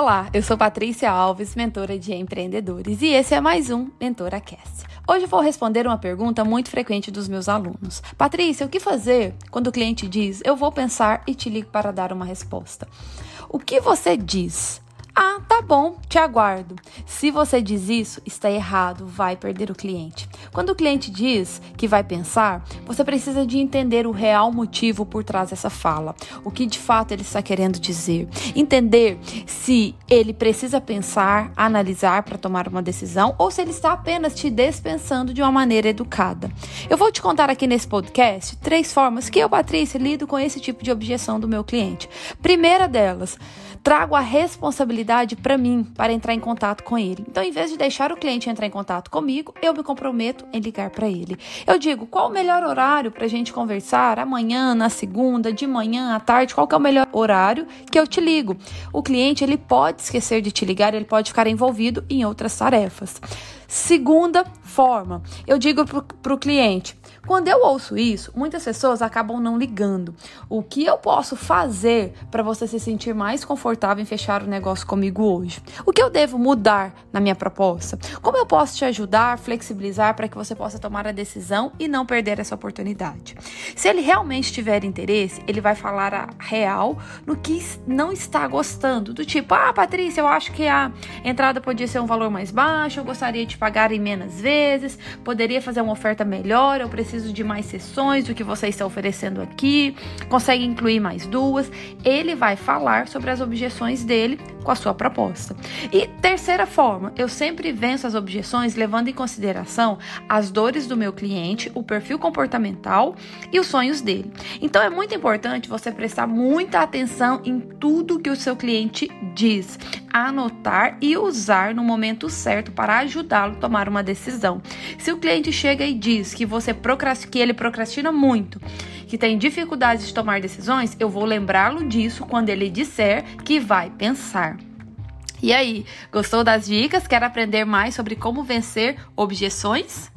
Olá, eu sou Patrícia Alves, mentora de empreendedores, e esse é mais um Mentora Cast. Hoje vou responder uma pergunta muito frequente dos meus alunos. Patrícia, o que fazer quando o cliente diz eu vou pensar e te ligo para dar uma resposta? O que você diz? Bom, te aguardo. Se você diz isso, está errado, vai perder o cliente. Quando o cliente diz que vai pensar, você precisa de entender o real motivo por trás dessa fala, o que de fato ele está querendo dizer. Entender se ele precisa pensar, analisar para tomar uma decisão ou se ele está apenas te dispensando de uma maneira educada. Eu vou te contar aqui nesse podcast três formas que eu, Patrícia, lido com esse tipo de objeção do meu cliente. Primeira delas, trago a responsabilidade para mim para entrar em contato com ele. Então, em vez de deixar o cliente entrar em contato comigo, eu me comprometo em ligar para ele. Eu digo qual o melhor horário para a gente conversar amanhã, na segunda, de manhã, à tarde, qual que é o melhor horário que eu te ligo. O cliente ele pode esquecer de te ligar, ele pode ficar envolvido em outras tarefas. Segunda forma, eu digo para o cliente: quando eu ouço isso, muitas pessoas acabam não ligando. O que eu posso fazer para você se sentir mais confortável em fechar o negócio comigo hoje? O que eu devo mudar na minha proposta? Como eu posso te ajudar, flexibilizar para que você possa tomar a decisão e não perder essa oportunidade? Se ele realmente tiver interesse, ele vai falar a real no que não está gostando, do tipo: "Ah, Patrícia, eu acho que a entrada podia ser um valor mais baixo, eu gostaria de pagar em menos vezes, poderia fazer uma oferta melhor, eu preciso de mais sessões do que você está oferecendo aqui, consegue incluir mais duas. Ele vai falar sobre as objeções dele com a sua proposta. E terceira forma, eu sempre venço as objeções levando em consideração as dores do meu cliente, o perfil comportamental e os sonhos dele. Então é muito importante você prestar muita atenção em tudo que o seu cliente diz anotar e usar no momento certo para ajudá-lo a tomar uma decisão. Se o cliente chega e diz que você que ele procrastina muito, que tem dificuldades de tomar decisões, eu vou lembrá-lo disso quando ele disser que vai pensar. E aí, gostou das dicas? Quer aprender mais sobre como vencer objeções?